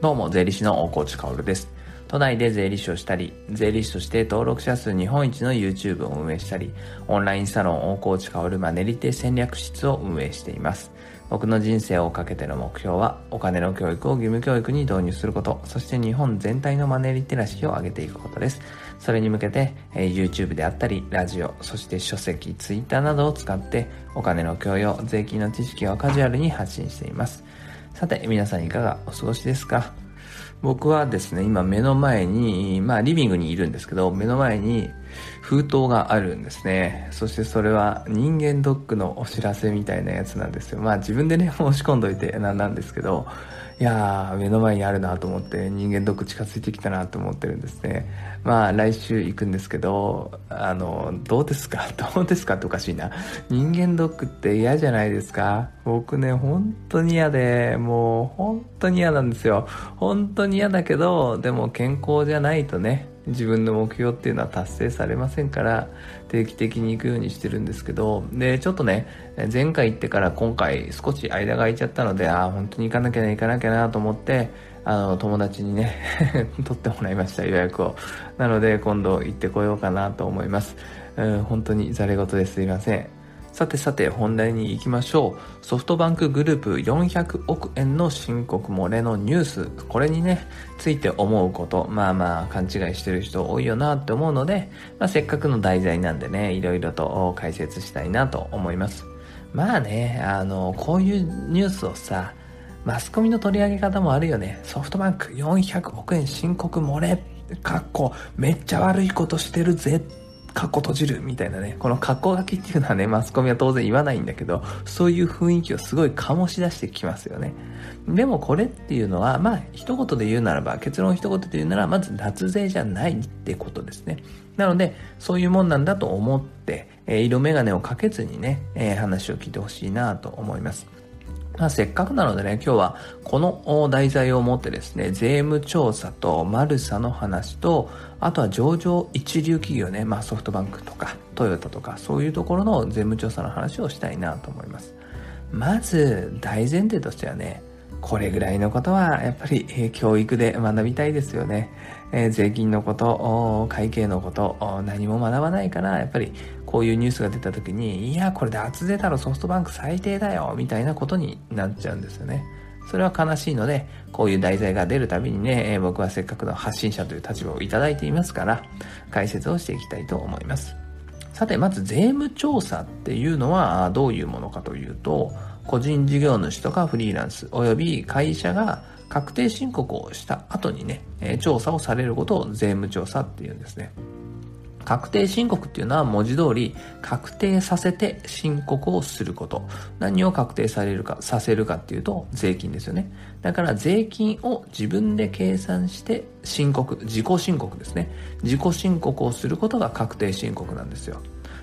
どうも、税理士の大河内薫です。都内で税理士をしたり、税理士として登録者数日本一の YouTube を運営したり、オンラインサロン大河内薫マネリテ戦略室を運営しています。僕の人生をかけての目標は、お金の教育を義務教育に導入すること、そして日本全体のマネリテラシーを上げていくことです。それに向けて、えー、YouTube であったり、ラジオ、そして書籍、Twitter などを使って、お金の教養、税金の知識をカジュアルに発信しています。さて、皆さんいかがお過ごしですか？僕はですね、今目の前に、まあリビングにいるんですけど、目の前に封筒があるんですね。そしてそれは人間ドックのお知らせみたいなやつなんですよ。まあ自分でね、申し込んどいてなんなんですけど、いやー、目の前にあるなと思って、人間ドック近づいてきたなと思ってるんですね。まあ、来週行くんですけど、あの、どうですか？どうですかっておかしいな。人間ドックって嫌じゃないですか？僕ね、本当に嫌で、もう本当に嫌なんですよ。本当に嫌だけど、でも健康じゃないとね、自分の目標っていうのは達成されませんから定期的に行くようにしてるんですけどでちょっとね前回行ってから今回少し間が空いちゃったのでああ本当に行かなきゃな行かなきゃなと思ってあの友達にね 取ってもらいました予約を。なので今度行ってこようかなと思います、うん、本当にざれ言ですいません。さてさて本題に行きましょう。ソフトバンクグループ400億円の申告漏れのニュース。これにね、ついて思うこと。まあまあ勘違いしてる人多いよなって思うので、まあ、せっかくの題材なんでね、いろいろと解説したいなと思います。まあね、あの、こういうニュースをさ、マスコミの取り上げ方もあるよね。ソフトバンク400億円申告漏れ。かっこ、めっちゃ悪いことしてるぜカッコ閉じるみたいなね、このカッコ書きっていうのはね、マスコミは当然言わないんだけど、そういう雰囲気をすごい醸し出してきますよね。でもこれっていうのは、まあ、一言で言うならば、結論一言で言うなら、まず脱税じゃないってことですね。なので、そういうもんなんだと思って、えー、色眼鏡をかけずにね、えー、話を聞いてほしいなと思います。まあ、せっかくなのでね、今日はこの題材を持ってですね、税務調査とマルサの話と、あとは上場一流企業ね、まあソフトバンクとかトヨタとかそういうところの税務調査の話をしたいなと思います。まず大前提としてはね、これぐらいのことはやっぱり、えー、教育で学びたいですよね。えー、税金のこと、会計のこと、何も学ばないから、やっぱりこういうニュースが出た時に、いや、これで厚税だろ、ソフトバンク最低だよ、みたいなことになっちゃうんですよね。それは悲しいので、こういう題材が出るたびにね、え、僕はせっかくの発信者という立場をいただいていますから、解説をしていきたいと思います。さて、まず税務調査っていうのはどういうものかというと、個人事業主とかフリーランス、および会社が確定申告をした後にね、調査をされることを税務調査っていうんですね。確定申告っていうのは文字通り確定させて申告をすること。何を確定されるか、させるかっていうと税金ですよね。だから税金を自分で計算して申告、自己申告ですね。自己申告をすることが確定申告なんですよ。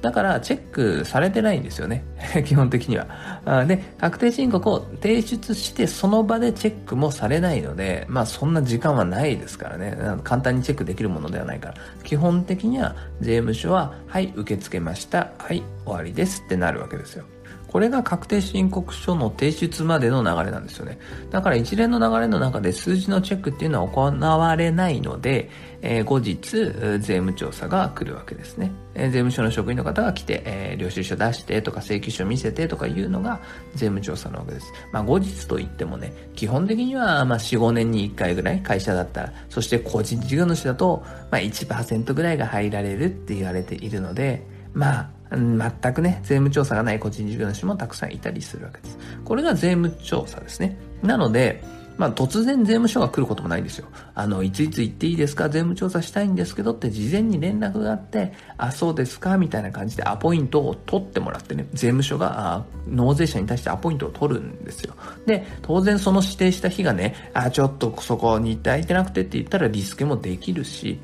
だからチェックされてないんですよね。基本的には。で、確定申告を提出してその場でチェックもされないので、まあそんな時間はないですからね。簡単にチェックできるものではないから。基本的には税務署は、はい、受け付けました。はい、終わりですってなるわけですよ。これが確定申告書の提出までの流れなんですよね。だから一連の流れの中で数字のチェックっていうのは行われないので、えー、後日、税務調査が来るわけですね。えー、税務署の職員の方が来て、えー、領収書出してとか請求書見せてとかいうのが税務調査なわけです。まあ後日といってもね、基本的にはまあ4、5年に1回ぐらい会社だったら、そして個人事業主だと、まあ1%ぐらいが入られるって言われているので、まあ全くね、税務調査がない個人事業主もたくさんいたりするわけです。これが税務調査ですね。なので、まあ突然税務署が来ることもないんですよ。あの、いついつ行っていいですか？税務調査したいんですけどって事前に連絡があって、あ、そうですか？みたいな感じでアポイントを取ってもらってね、税務署が納税者に対してアポイントを取るんですよ。で、当然その指定した日がね、あ、ちょっとそこに行って空いてなくてって言ったらリスケもできるし、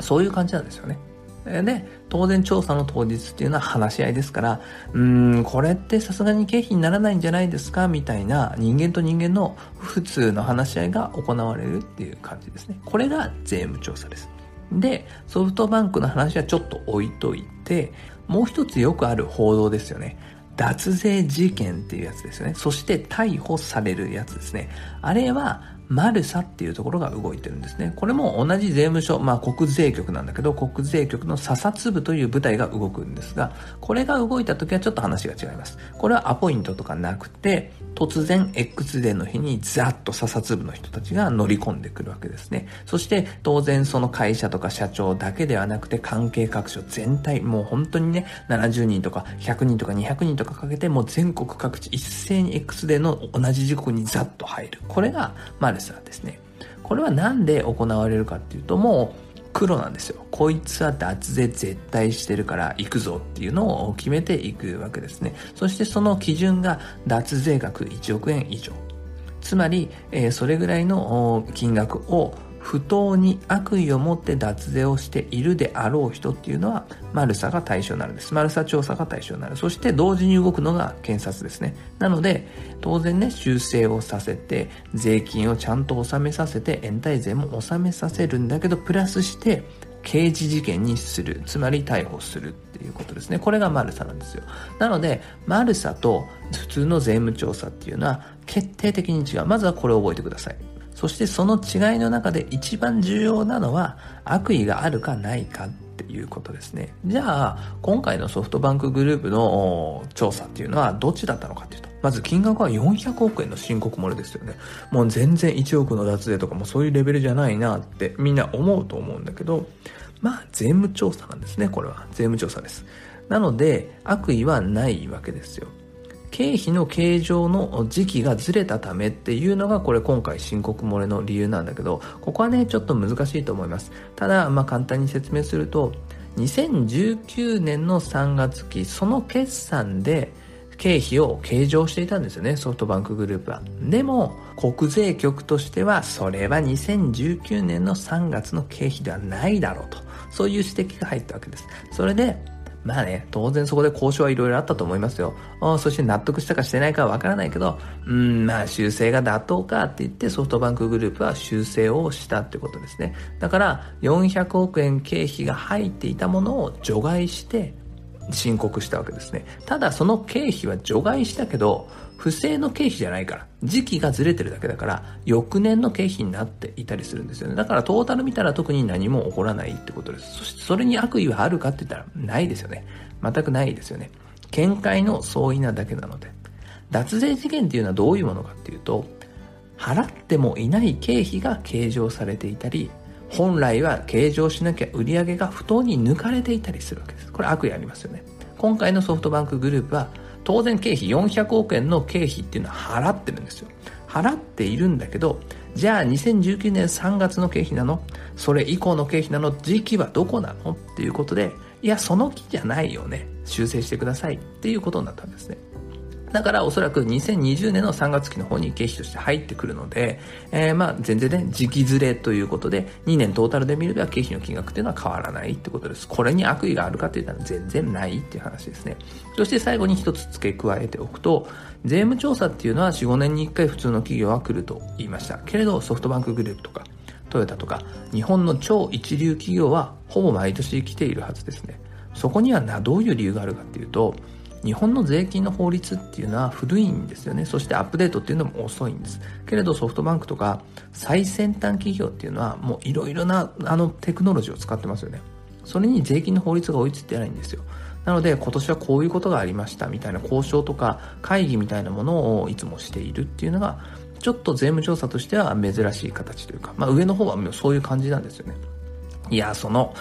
そういう感じなんですよね。で、当然調査の当日っていうのは話し合いですから、うーん、これってさすがに経費にならないんじゃないですか？みたいな人間と人間の普通の話し合いが行われるっていう感じですね。これが税務調査です。で、ソフトバンクの話はちょっと置いといて、もう一つよくある報道ですよね。脱税事件っていうやつですよね。そして逮捕されるやつですね。あれはマルサっていうところが動いてるんですね。これも同じ税務署、まあ国税局なんだけど、国税局の査察部という部隊が動くんですが、これが動いた時はちょっと話が違います。これはアポイントとかなくて、突然 X デーの日にザッと査察部の人たちが乗り込んでくるわけですね。そして当然その会社とか社長だけではなくて関係各所全体、もう本当にね、70人とか100人とか200人とかかけてもう全国各地一斉に X デーの同じ時刻にザッと入る。これが、まあルサですね。これは何で行われるかっていうと、もう黒なんですよ。こいつは脱税絶対してるから行くぞっていうのを決めていくわけですね。そしてその基準が脱税額1億円以上。つまり、えー、それぐらいの金額を不当に悪意を持って脱税をしているであろう人っていうのは、マルサが対象になるんです。マルサ調査が対象になる。そして同時に動くのが検察ですね。なので、当然ね、修正をさせて、税金をちゃんと納めさせて、延滞税も納めさせるんだけど、プラスして、刑事事件にする。つまり逮捕するっていうことですね。これがマルサなんですよ。なので、マルサと普通の税務調査っていうのは決定的に違う。まずはこれを覚えてください。そしてその違いの中で一番重要なのは悪意があるかないかっていうことですね。じゃあ、今回のソフトバンクグループの調査っていうのはどっちだったのかっていうと、まず金額は400億円の申告漏れですよね。もう全然1億の脱税とかもそういうレベルじゃないなってみんな思うと思うんだけど、まあ税務調査なんですね、これは。税務調査です。なので、悪意はないわけですよ。経費の計上の時期がずれたためっていうのがこれ今回申告漏れの理由なんだけど、ここはね、ちょっと難しいと思います。ただ、まあ簡単に説明すると、2019年の3月期、その決算で経費を計上していたんですよね、ソフトバンクグループは。でも、国税局としては、それは2019年の3月の経費ではないだろうと。そういう指摘が入ったわけです。それで、まあね、当然そこで交渉はいろいろあったと思いますよ。そして納得したかしてないかはわからないけど、うん、まあ修正が妥当かって言ってソフトバンクグループは修正をしたってことですね。だから400億円経費が入っていたものを除外して申告したわけですね。ただその経費は除外したけど、不正の経費じゃないから、時期がずれてるだけだから、翌年の経費になっていたりするんですよね。だからトータル見たら特に何も起こらないってことです。そしてそれに悪意はあるかって言ったらないですよね。全くないですよね。見解の相違なだけなので。脱税事件っていうのはどういうものかっていうと、払ってもいない経費が計上されていたり、本来は計上しなきゃ売り上げが不当に抜かれていたりするわけです。これ悪意ありますよね。今回のソフトバンクグループは当然経費400億円の経費っていうのは払ってるんですよ。払っているんだけど、じゃあ2019年3月の経費なの？それ以降の経費なの？時期はどこなの？っていうことで、いや、その期じゃないよね。修正してくださいっていうことになったんですね。だからおそらく2020年の3月期の方に経費として入ってくるので、えー、まあ全然ね、時期ずれということで、2年トータルで見れば経費の金額っていうのは変わらないってことです。これに悪意があるかって言ったら全然ないっていう話ですね。そして最後に一つ付け加えておくと、税務調査っていうのは4、5年に1回普通の企業は来ると言いました。けれどソフトバンクグループとか、トヨタとか、日本の超一流企業はほぼ毎年来ているはずですね。そこにはな、どういう理由があるかっていうと、日本の税金の法律っていうのは古いんですよね。そしてアップデートっていうのも遅いんです。けれどソフトバンクとか最先端企業っていうのはもういろいろなあのテクノロジーを使ってますよね。それに税金の法律が追いついてないんですよ。なので今年はこういうことがありましたみたいな交渉とか会議みたいなものをいつもしているっていうのがちょっと税務調査としては珍しい形というか、まあ上の方はそういう感じなんですよね。いや、その、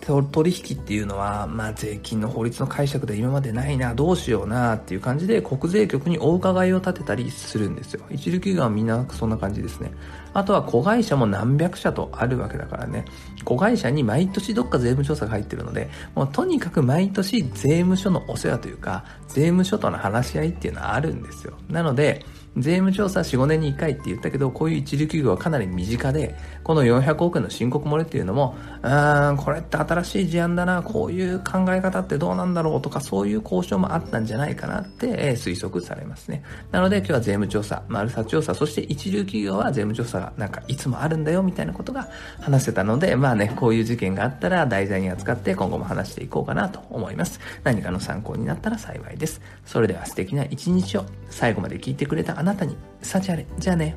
取引っていうのは、まあ、税金の法律の解釈で今までないな、どうしようなっていう感じで国税局にお伺いを立てたりするんですよ。一流企業はみんなそんな感じですね。あとは子会社も何百社とあるわけだからね。子会社に毎年どっか税務調査が入ってるので、もうとにかく毎年税務署のお世話というか、税務署との話し合いっていうのはあるんですよ。なので、税務調査4、5年に1回って言ったけど、こういう一流企業はかなり身近で、この400億円の申告漏れっていうのも、うーん、これって新しい事案だな、こういう考え方ってどうなんだろうとか、そういう交渉もあったんじゃないかなって、え、推測されますね。なので今日は税務調査、マルサ調査、そして一流企業は税務調査がなんかいつもあるんだよみたいなことが話せたので、まあね、こういう事件があったら題材に扱って今後も話していこうかなと思います。何かの参考になったら幸いです。それでは素敵な一日を最後まで聞いてくれたあなたに、幸あれ。じゃあね。